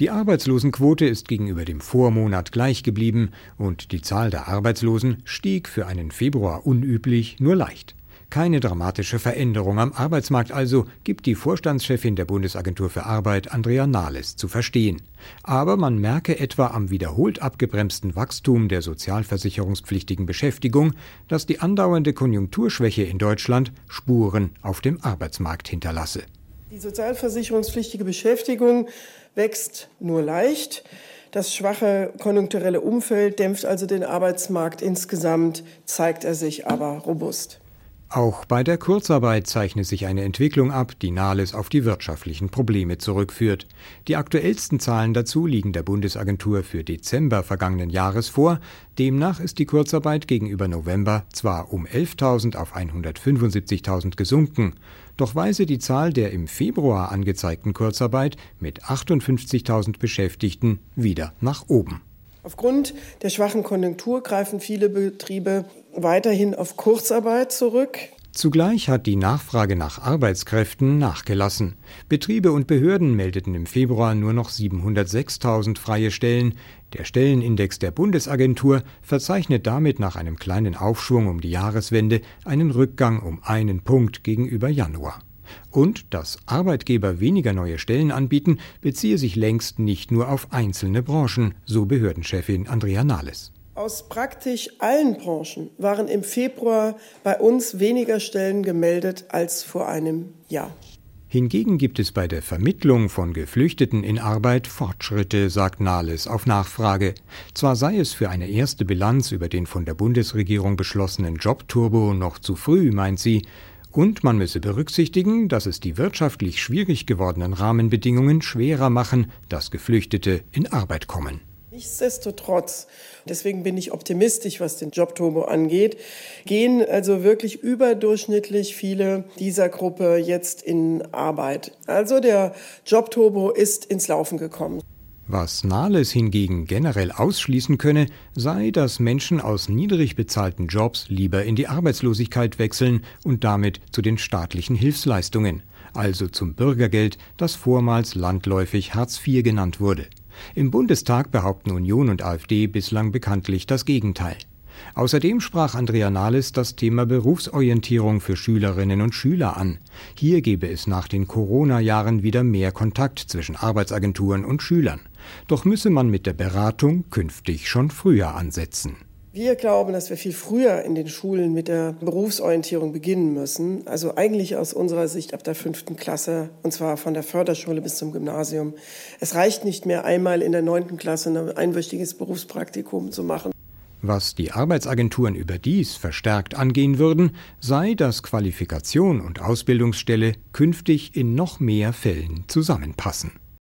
Die Arbeitslosenquote ist gegenüber dem Vormonat gleich geblieben und die Zahl der Arbeitslosen stieg für einen Februar unüblich nur leicht. Keine dramatische Veränderung am Arbeitsmarkt also, gibt die Vorstandschefin der Bundesagentur für Arbeit Andrea Nahles zu verstehen. Aber man merke etwa am wiederholt abgebremsten Wachstum der sozialversicherungspflichtigen Beschäftigung, dass die andauernde Konjunkturschwäche in Deutschland Spuren auf dem Arbeitsmarkt hinterlasse. Die sozialversicherungspflichtige Beschäftigung wächst nur leicht. Das schwache konjunkturelle Umfeld dämpft also den Arbeitsmarkt insgesamt, zeigt er sich aber robust. Auch bei der Kurzarbeit zeichnet sich eine Entwicklung ab, die Nahles auf die wirtschaftlichen Probleme zurückführt. Die aktuellsten Zahlen dazu liegen der Bundesagentur für Dezember vergangenen Jahres vor. Demnach ist die Kurzarbeit gegenüber November zwar um 11.000 auf 175.000 gesunken, doch weise die Zahl der im Februar angezeigten Kurzarbeit mit 58.000 Beschäftigten wieder nach oben. Aufgrund der schwachen Konjunktur greifen viele Betriebe weiterhin auf Kurzarbeit zurück. Zugleich hat die Nachfrage nach Arbeitskräften nachgelassen. Betriebe und Behörden meldeten im Februar nur noch 706.000 freie Stellen. Der Stellenindex der Bundesagentur verzeichnet damit nach einem kleinen Aufschwung um die Jahreswende einen Rückgang um einen Punkt gegenüber Januar. Und dass Arbeitgeber weniger neue Stellen anbieten, beziehe sich längst nicht nur auf einzelne Branchen, so Behördenchefin Andrea Nahles. Aus praktisch allen Branchen waren im Februar bei uns weniger Stellen gemeldet als vor einem Jahr. Hingegen gibt es bei der Vermittlung von Geflüchteten in Arbeit Fortschritte, sagt Nahles auf Nachfrage. Zwar sei es für eine erste Bilanz über den von der Bundesregierung beschlossenen Jobturbo noch zu früh, meint sie, und man müsse berücksichtigen, dass es die wirtschaftlich schwierig gewordenen Rahmenbedingungen schwerer machen, dass Geflüchtete in Arbeit kommen. Nichtsdestotrotz, deswegen bin ich optimistisch, was den Jobturbo angeht, gehen also wirklich überdurchschnittlich viele dieser Gruppe jetzt in Arbeit. Also der Jobturbo ist ins Laufen gekommen. Was Nahles hingegen generell ausschließen könne, sei, dass Menschen aus niedrig bezahlten Jobs lieber in die Arbeitslosigkeit wechseln und damit zu den staatlichen Hilfsleistungen, also zum Bürgergeld, das vormals landläufig Hartz IV genannt wurde. Im Bundestag behaupten Union und AfD bislang bekanntlich das Gegenteil. Außerdem sprach Andrea Nahles das Thema Berufsorientierung für Schülerinnen und Schüler an. Hier gebe es nach den Corona-Jahren wieder mehr Kontakt zwischen Arbeitsagenturen und Schülern. Doch müsse man mit der Beratung künftig schon früher ansetzen. Wir glauben, dass wir viel früher in den Schulen mit der Berufsorientierung beginnen müssen. Also eigentlich aus unserer Sicht ab der fünften Klasse, und zwar von der Förderschule bis zum Gymnasium. Es reicht nicht mehr einmal in der neunten Klasse ein einwöchiges Berufspraktikum zu machen. Was die Arbeitsagenturen überdies verstärkt angehen würden, sei, dass Qualifikation und Ausbildungsstelle künftig in noch mehr Fällen zusammenpassen.